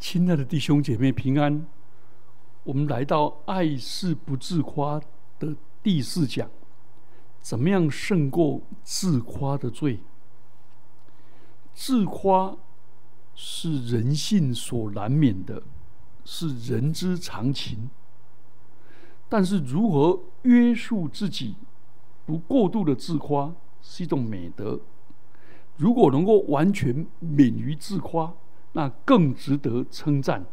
亲爱的弟兄姐妹平安，我们来到“爱是不自夸”的第四讲，怎么样胜过自夸的罪？自夸是人性所难免的，是人之常情。但是如何约束自己，不过度的自夸，是一种美德。如果能够完全免于自夸，那更值得称赞。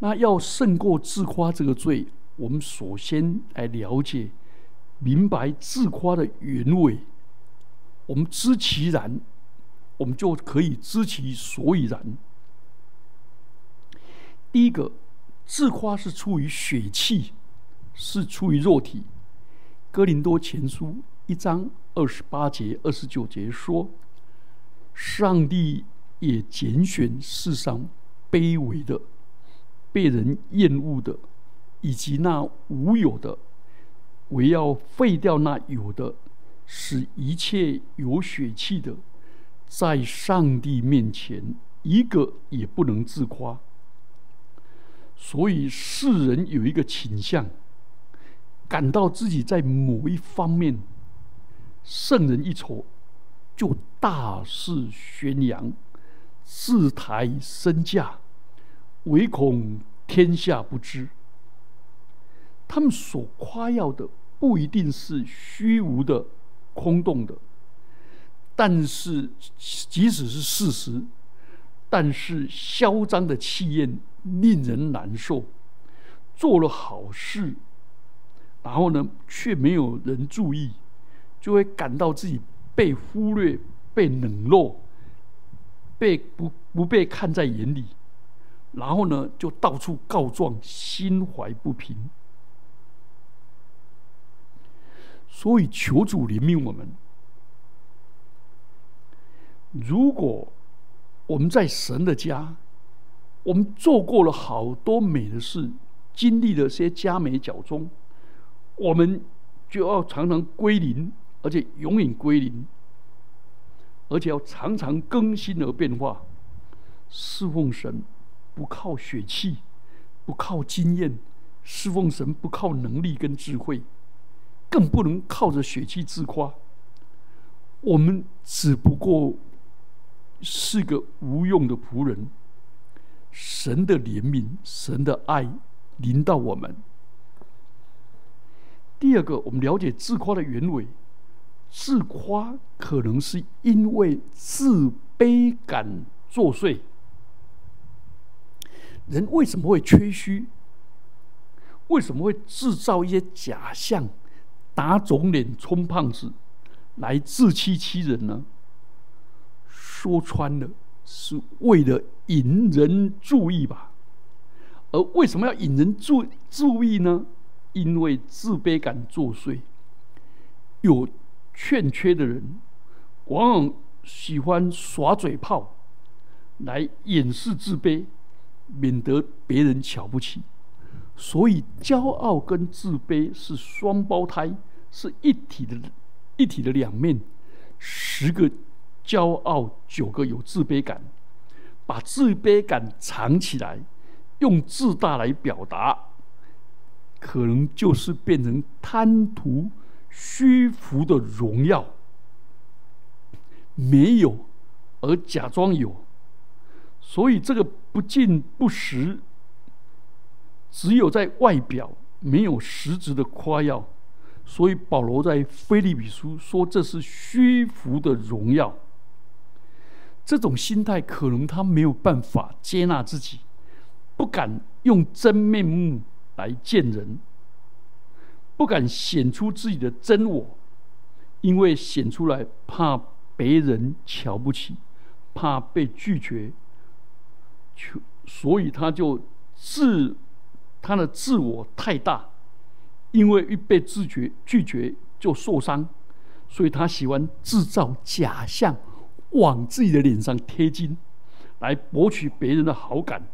那要胜过自夸这个罪，我们首先来了解、明白自夸的原委。我们知其然，我们就可以知其所以然。第一个，自夸是出于血气，是出于肉体。哥林多前书一章二十八节、二十九节说：“上帝。”也拣选世上卑微的、被人厌恶的，以及那无有的，唯要废掉那有的，使一切有血气的，在上帝面前一个也不能自夸。所以世人有一个倾向，感到自己在某一方面胜人一筹，就大肆宣扬。自抬身价，唯恐天下不知。他们所夸耀的不一定是虚无的、空洞的，但是即使是事实，但是嚣张的气焰令人难受。做了好事，然后呢，却没有人注意，就会感到自己被忽略、被冷落。被不不被看在眼里，然后呢，就到处告状，心怀不平。所以求主怜悯我们。如果我们在神的家，我们做过了好多美的事，经历了些佳美角中，我们就要常常归零，而且永远归零。而且要常常更新而变化，侍奉神不靠血气，不靠经验，侍奉神不靠能力跟智慧，更不能靠着血气自夸。我们只不过是个无用的仆人。神的怜悯，神的爱临到我们。第二个，我们了解自夸的原委。自夸可能是因为自卑感作祟。人为什么会吹嘘？为什么会制造一些假象，打肿脸充胖子，来自欺欺人呢？说穿了，是为了引人注意吧。而为什么要引人注注意呢？因为自卑感作祟，有。欠缺的人，往往喜欢耍嘴炮，来掩饰自卑，免得别人瞧不起。所以，骄傲跟自卑是双胞胎，是一体的，一体的两面。十个骄傲，九个有自卑感，把自卑感藏起来，用自大来表达，可能就是变成贪图。虚浮的荣耀，没有而假装有，所以这个不进不实，只有在外表没有实质的夸耀。所以保罗在菲利比书说这是虚浮的荣耀。这种心态可能他没有办法接纳自己，不敢用真面目来见人。不敢显出自己的真我，因为显出来怕别人瞧不起，怕被拒绝，所以他就自他的自我太大，因为一被拒绝拒绝就受伤，所以他喜欢制造假象，往自己的脸上贴金，来博取别人的好感，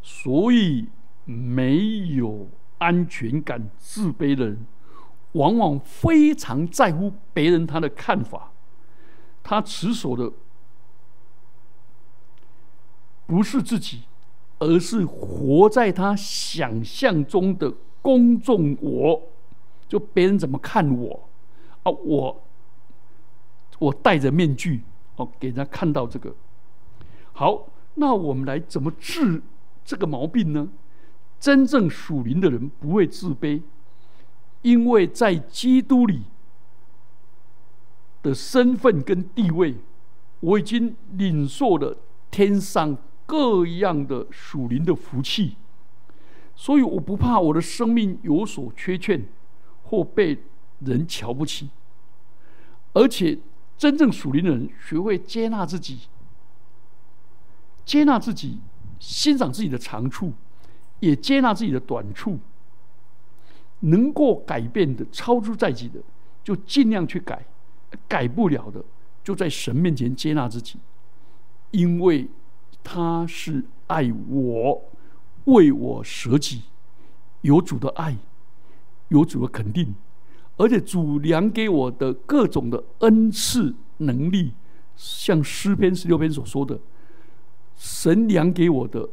所以没有。安全感自卑的人，往往非常在乎别人他的看法。他持守的不是自己，而是活在他想象中的公众我，就别人怎么看我啊？我我戴着面具哦，给人家看到这个。好，那我们来怎么治这个毛病呢？真正属灵的人不会自卑，因为在基督里的身份跟地位，我已经领受了天上各样的属灵的福气，所以我不怕我的生命有所缺欠或被人瞧不起。而且，真正属灵的人学会接纳自己，接纳自己，欣赏自己的长处。也接纳自己的短处，能够改变的、超出在己的，就尽量去改；改不了的，就在神面前接纳自己，因为他是爱我，为我舍己，有主的爱，有主的肯定，而且主量给我的各种的恩赐能力，像诗篇十六篇所说的，神量给我的。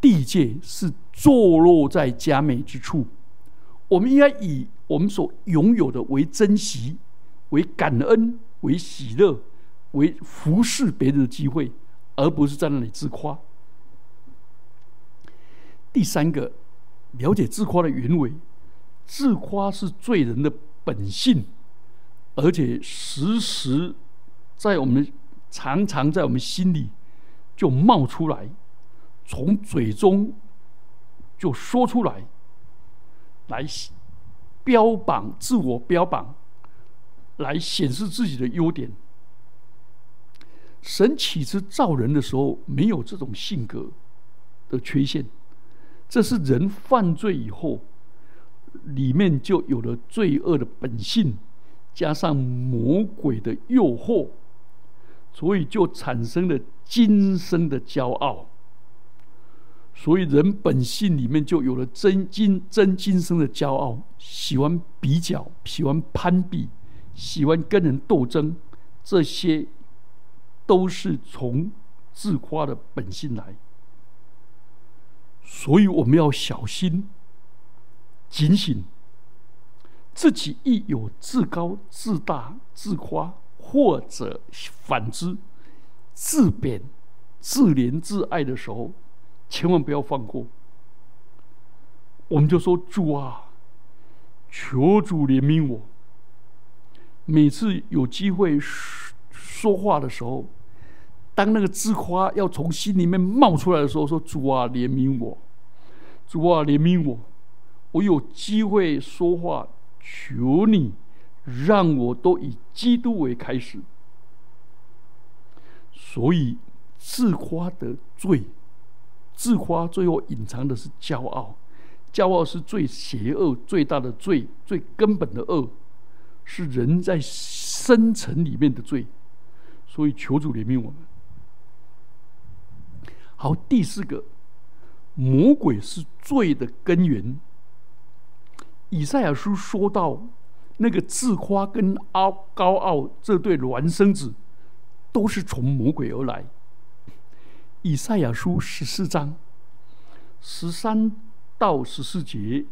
地界是坐落在佳美之处，我们应该以我们所拥有的为珍惜、为感恩、为喜乐、为服侍别人的机会，而不是在那里自夸。第三个，了解自夸的原委，自夸是罪人的本性，而且时时在我们常常在我们心里就冒出来。从嘴中就说出来，来标榜自我标榜，来显示自己的优点。神起初造人的时候没有这种性格的缺陷，这是人犯罪以后，里面就有了罪恶的本性，加上魔鬼的诱惑，所以就产生了今生的骄傲。所以，人本性里面就有了真今真今生的骄傲，喜欢比较，喜欢攀比，喜欢跟人斗争，这些都是从自夸的本性来。所以，我们要小心、警醒，自己一有自高、自大、自夸，或者反之自贬、自怜、自爱的时候。千万不要放过。我们就说主啊，求主怜悯我。每次有机会说话的时候，当那个自夸要从心里面冒出来的时候，说主啊怜悯我，主啊怜悯我。我有机会说话，求你让我都以基督为开始。所以自夸的罪。自夸最后隐藏的是骄傲，骄傲是最邪恶、最大的罪、最根本的恶，是人在深层里面的罪。所以求主怜悯我们。好，第四个，魔鬼是罪的根源。以赛亚书说到，那个自夸跟傲高傲这对孪生子，都是从魔鬼而来。以赛亚书十四章十三到十四节，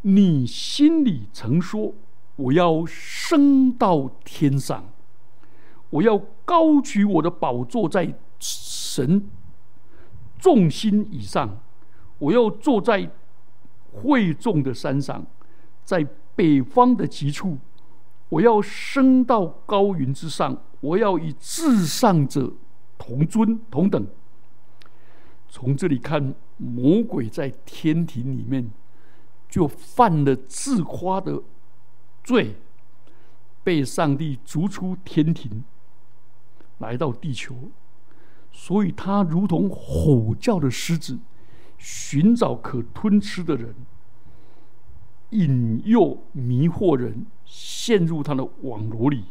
你心里曾说：“我要升到天上，我要高举我的宝座在神众心以上，我要坐在会众的山上，在北方的极处，我要升到高云之上，我要以至上者。”同尊同等，从这里看，魔鬼在天庭里面就犯了自夸的罪，被上帝逐出天庭，来到地球，所以他如同吼叫的狮子，寻找可吞吃的人，引诱迷惑人，陷入他的网罗里。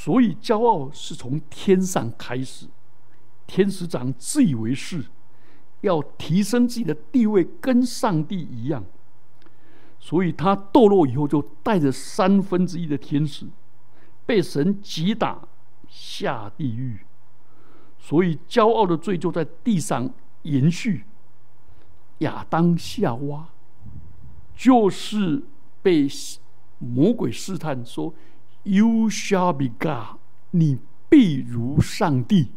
所以，骄傲是从天上开始。天使长自以为是，要提升自己的地位，跟上帝一样。所以他堕落以后，就带着三分之一的天使，被神击打，下地狱。所以，骄傲的罪就在地上延续。亚当、夏娃就是被魔鬼试探说：“You shall be God，你必如上帝，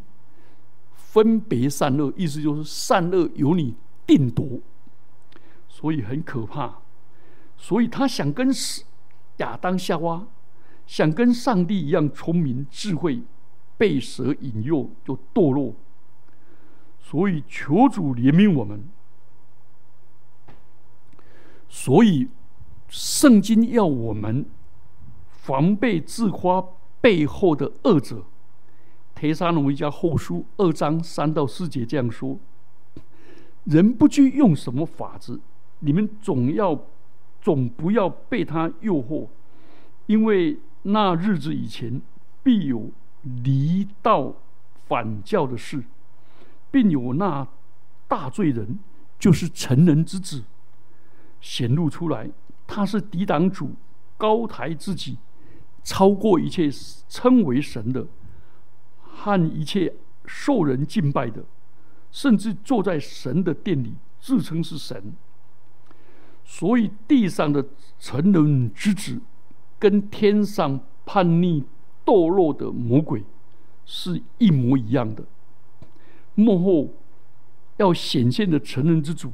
分别善恶。”意思就是善恶由你定夺。所以很可怕。所以他想跟亚当、夏娃想跟上帝一样聪明、智慧。被蛇引诱就堕落，所以求主怜悯我们。所以圣经要我们防备自夸背后的恶者。提沙罗一家后书二章三到四节这样说：人不拘用什么法子，你们总要总不要被他诱惑，因为那日子以前必有。离道反教的事，并有那大罪人，就是成人之子，显露出来。他是抵挡主，高抬自己，超过一切称为神的，和一切受人敬拜的，甚至坐在神的殿里，自称是神。所以地上的成人之子，跟天上叛逆。堕落的魔鬼是一模一样的。幕后要显现的成人之主，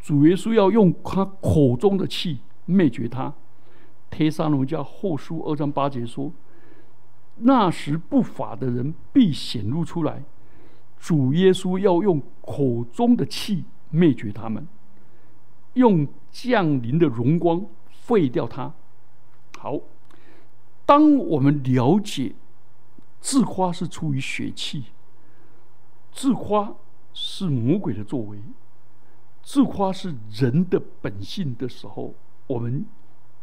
主耶稣要用他口中的气灭绝他。提沙罗家后书二章八节说：“那时不法的人必显露出来，主耶稣要用口中的气灭绝他们，用降临的荣光废掉他。”好。当我们了解自夸是出于血气，自夸是魔鬼的作为，自夸是人的本性的时候，我们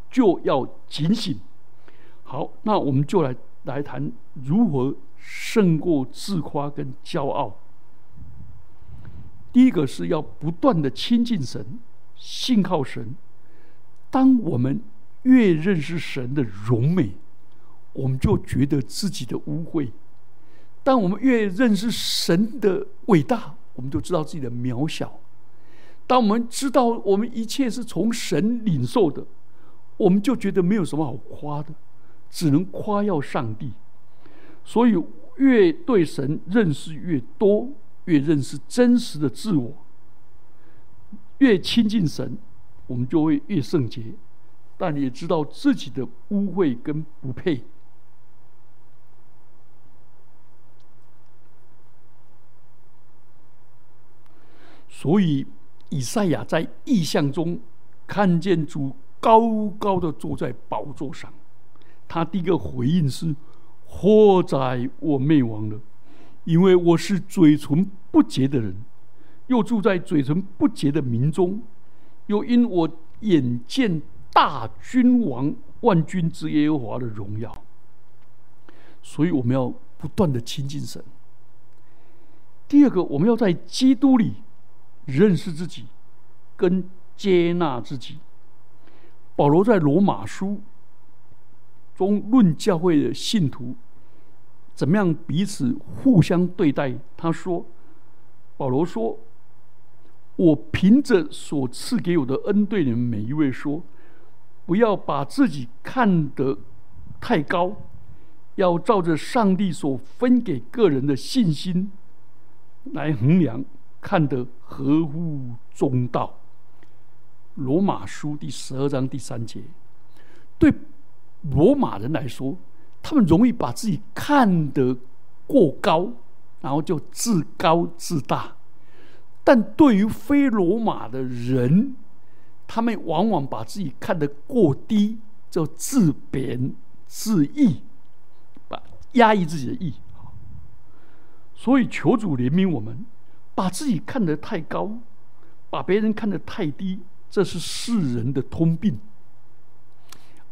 就要警醒。好，那我们就来来谈如何胜过自夸跟骄傲。第一个是要不断的亲近神，信靠神。当我们越认识神的荣美。我们就觉得自己的污秽。当我们越认识神的伟大，我们就知道自己的渺小。当我们知道我们一切是从神领受的，我们就觉得没有什么好夸的，只能夸耀上帝。所以，越对神认识越多，越认识真实的自我，越亲近神，我们就会越圣洁。但也知道自己的污秽跟不配。所以，以赛亚在异象中看见主高高的坐在宝座上，他第一个回应是：“祸哉，我灭亡了，因为我是嘴唇不洁的人，又住在嘴唇不洁的民中，又因我眼见大君王万军之耶和华的荣耀。”所以，我们要不断的亲近神。第二个，我们要在基督里。认识自己，跟接纳自己。保罗在罗马书中论教会的信徒怎么样彼此互相对待。他说：“保罗说，我凭着所赐给我的恩，对你们每一位说，不要把自己看得太高，要照着上帝所分给个人的信心来衡量。”看得合乎中道。罗马书第十二章第三节，对罗马人来说，他们容易把自己看得过高，然后就自高自大；但对于非罗马的人，他们往往把自己看得过低，就自贬自抑，把压抑自己的意。所以求主怜悯我们。把自己看得太高，把别人看得太低，这是世人的通病。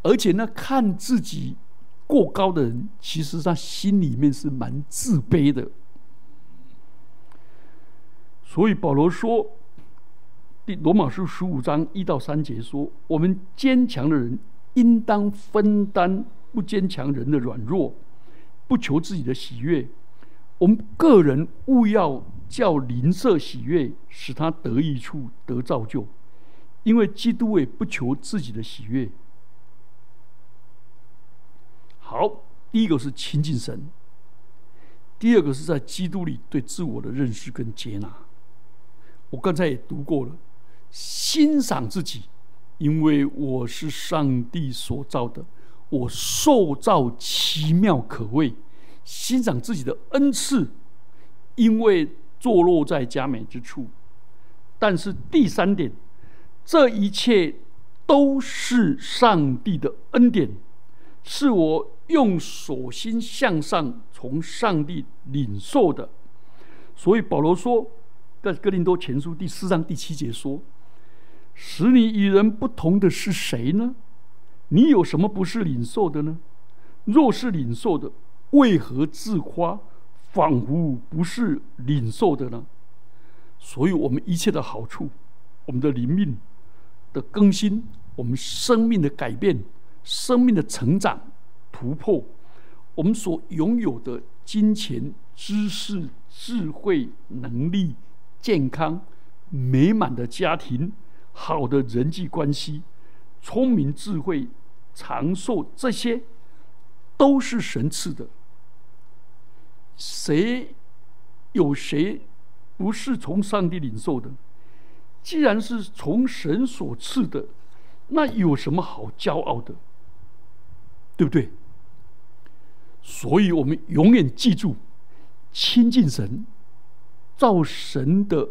而且呢，看自己过高的人，其实他心里面是蛮自卑的。所以保罗说，《第罗马书》十五章一到三节说：“我们坚强的人，应当分担不坚强人的软弱，不求自己的喜悦。我们个人务要叫邻舍喜悦，使他得益处得造就，因为基督也不求自己的喜悦。好，第一个是亲近神，第二个是在基督里对自我的认识跟接纳。我刚才也读过了，欣赏自己，因为我是上帝所造的，我受造奇妙可畏。欣赏自己的恩赐，因为坐落在佳美之处。但是第三点，这一切都是上帝的恩典，是我。用手心向上，从上帝领受的。所以保罗说，在哥林多前书第四章第七节说：“使你与人不同的是谁呢？你有什么不是领受的呢？若是领受的，为何自夸，仿佛不是领受的呢？”所以，我们一切的好处，我们的灵命的更新，我们生命的改变，生命的成长。突破我们所拥有的金钱、知识、智慧、能力、健康、美满的家庭、好的人际关系、聪明智慧、长寿，这些都是神赐的。谁有谁不是从上帝领受的？既然是从神所赐的，那有什么好骄傲的？对不对？所以我们永远记住，亲近神，照神的，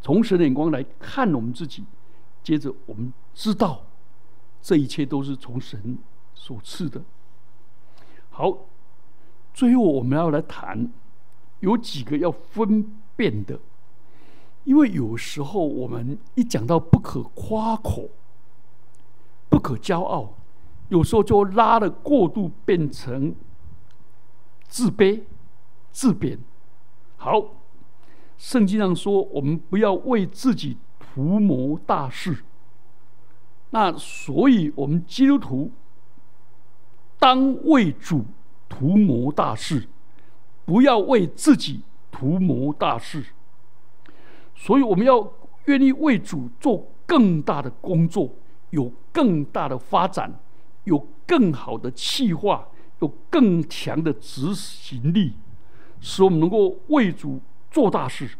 从神的眼光来看我们自己。接着，我们知道，这一切都是从神所赐的。好，最后我们要来谈，有几个要分辨的，因为有时候我们一讲到不可夸口，不可骄傲。有时候就拉的过度，变成自卑、自贬。好，圣经上说，我们不要为自己图谋大事。那所以，我们基督徒当为主图谋大事，不要为自己图谋大事。所以，我们要愿意为主做更大的工作，有更大的发展。有更好的气划，有更强的执行力，使我们能够为主做大事。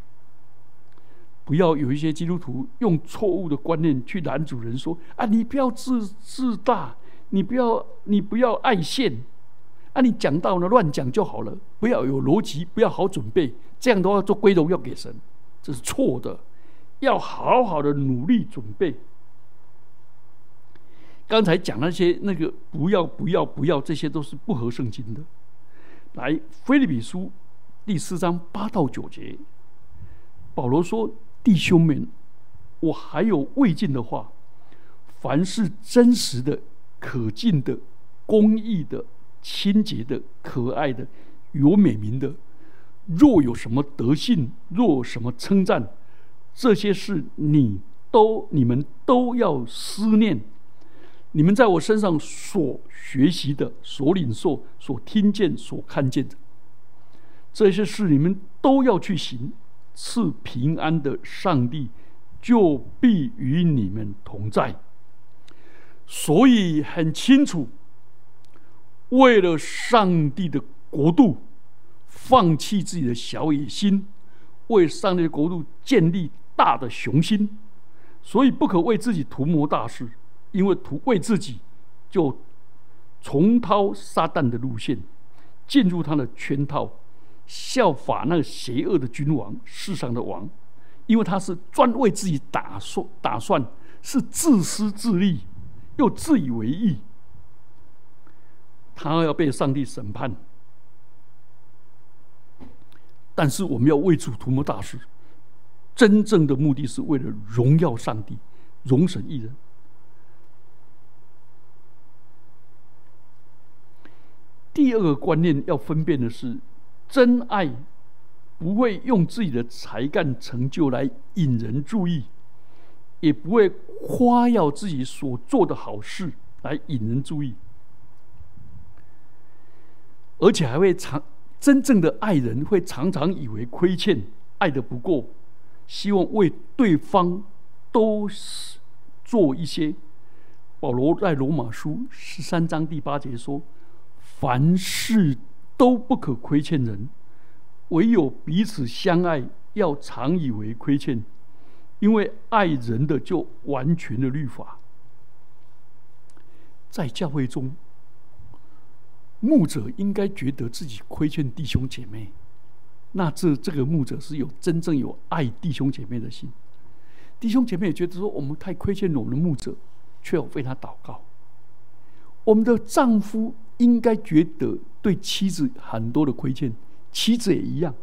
不要有一些基督徒用错误的观念去拦主人说：“啊，你不要自自大，你不要你不要爱现，啊，你讲到呢乱讲就好了，不要有逻辑，不要好准备，这样的话做归荣要给神，这是错的。要好好的努力准备。”刚才讲那些那个不要不要不要，这些都是不合圣经的。来，《菲利比书》第四章八到九节，保罗说：“弟兄们，我还有未尽的话，凡是真实的、可敬的、公义的、清洁的、可爱的、有美名的，若有什么德性，若什么称赞，这些事你都你们都要思念。”你们在我身上所学习的、所领受、所听见、所看见的这些事，你们都要去行。赐平安的上帝就必与你们同在。所以很清楚，为了上帝的国度，放弃自己的小野心，为上帝的国度建立大的雄心，所以不可为自己图谋大事。因为图为自己，就重蹈撒旦的路线，进入他的圈套，效法那个邪恶的君王，世上的王。因为他是专为自己打算，打算是自私自利，又自以为意，他要被上帝审判。但是我们要为主图谋大事，真正的目的是为了荣耀上帝，荣神一人。第二个观念要分辨的是，真爱不会用自己的才干成就来引人注意，也不会夸耀自己所做的好事来引人注意。而且还会常真正的爱人会常常以为亏欠，爱的不够，希望为对方都是做一些。保罗在罗马书十三章第八节说：“凡事都不可亏欠人，唯有彼此相爱，要常以为亏欠，因为爱人的就完全的律法。”在教会中，牧者应该觉得自己亏欠弟兄姐妹，那这这个牧者是有真正有爱弟兄姐妹的心。弟兄姐妹也觉得说，我们太亏欠我们的牧者。却要为他祷告。我们的丈夫应该觉得对妻子很多的亏欠，妻子也一样。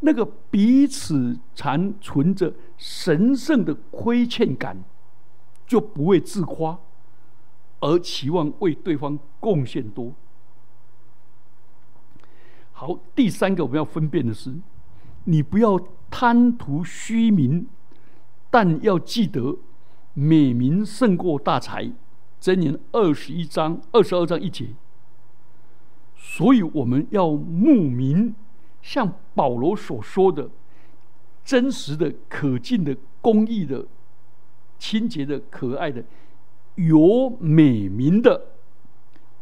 那个彼此残存着神圣的亏欠感，就不会自夸，而期望为对方贡献多。好，第三个我们要分辨的是，你不要贪图虚名，但要记得。美名胜过大财，箴言二十一章二十二章一节。所以我们要慕名，像保罗所说的，真实的、可敬的、公义的、清洁的、可爱的、有美名的，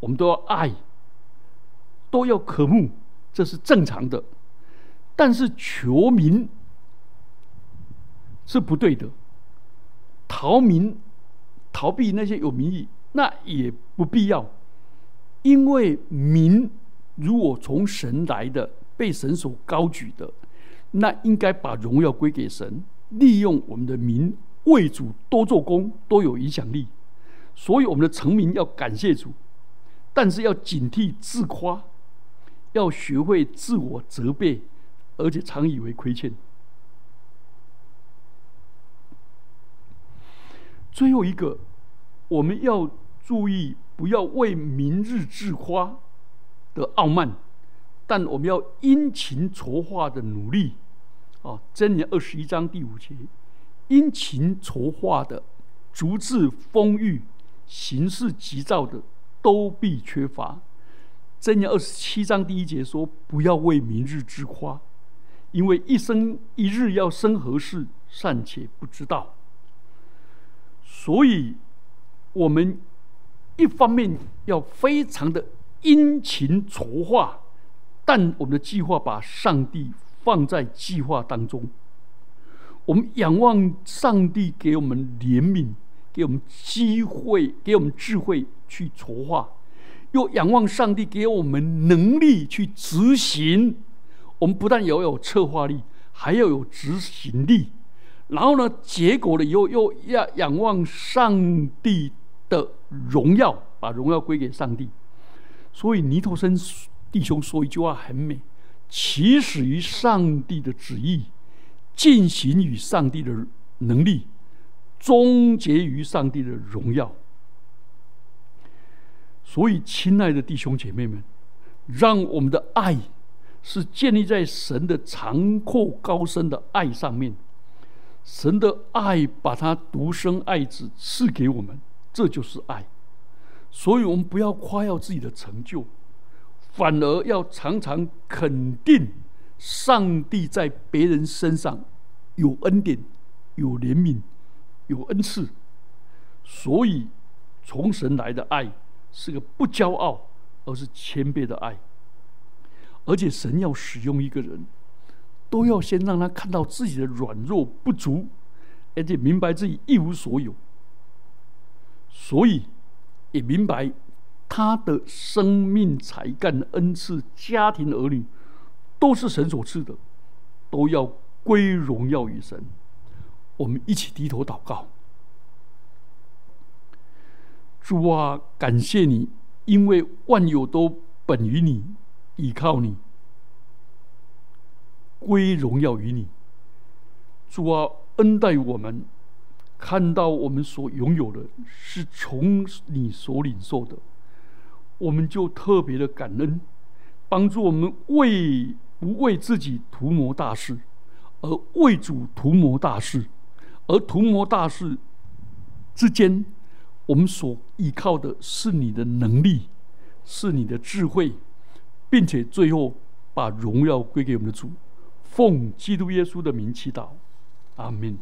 我们都要爱，都要渴慕，这是正常的。但是求名是不对的。逃名、逃避那些有名义，那也不必要，因为名如果从神来的，被神所高举的，那应该把荣耀归给神，利用我们的名为主多做工，多有影响力。所以我们的成名要感谢主，但是要警惕自夸，要学会自我责备，而且常以为亏欠。最后一个，我们要注意，不要为明日自夸的傲慢，但我们要殷勤筹划的努力。啊，箴言二十一章第五节，殷勤筹划的，足智丰裕、行事急躁的，都必缺乏。箴言二十七章第一节说，不要为明日之夸，因为一生一日要生何事，尚且不知道。所以，我们一方面要非常的殷勤筹划，但我们的计划把上帝放在计划当中。我们仰望上帝给我们怜悯，给我们机会，给我们智慧去筹划；又仰望上帝给我们能力去执行。我们不但要有策划力，还要有执行力。然后呢？结果了以后，又要仰望上帝的荣耀，把荣耀归给上帝。所以尼托森弟兄说一句话很美：起始于上帝的旨意，进行于上帝的能力，终结于上帝的荣耀。所以，亲爱的弟兄姐妹们，让我们的爱是建立在神的长阔高深的爱上面。神的爱把他独生爱子赐给我们，这就是爱。所以，我们不要夸耀自己的成就，反而要常常肯定上帝在别人身上有恩典、有怜悯、有恩赐。所以，从神来的爱是个不骄傲，而是谦卑的爱。而且，神要使用一个人。都要先让他看到自己的软弱不足，而且明白自己一无所有，所以也明白他的生命、才干、恩赐、家庭、儿女都是神所赐的，都要归荣耀于神。我们一起低头祷告，主啊，感谢你，因为万有都本于你，依靠你。归荣耀于你，主啊，恩待我们，看到我们所拥有的是从你所领受的，我们就特别的感恩，帮助我们为不为自己图谋大事，而为主图谋大事，而图谋大事之间，我们所依靠的是你的能力，是你的智慧，并且最后把荣耀归给我们的主。奉基督耶稣的名祈祷，阿门。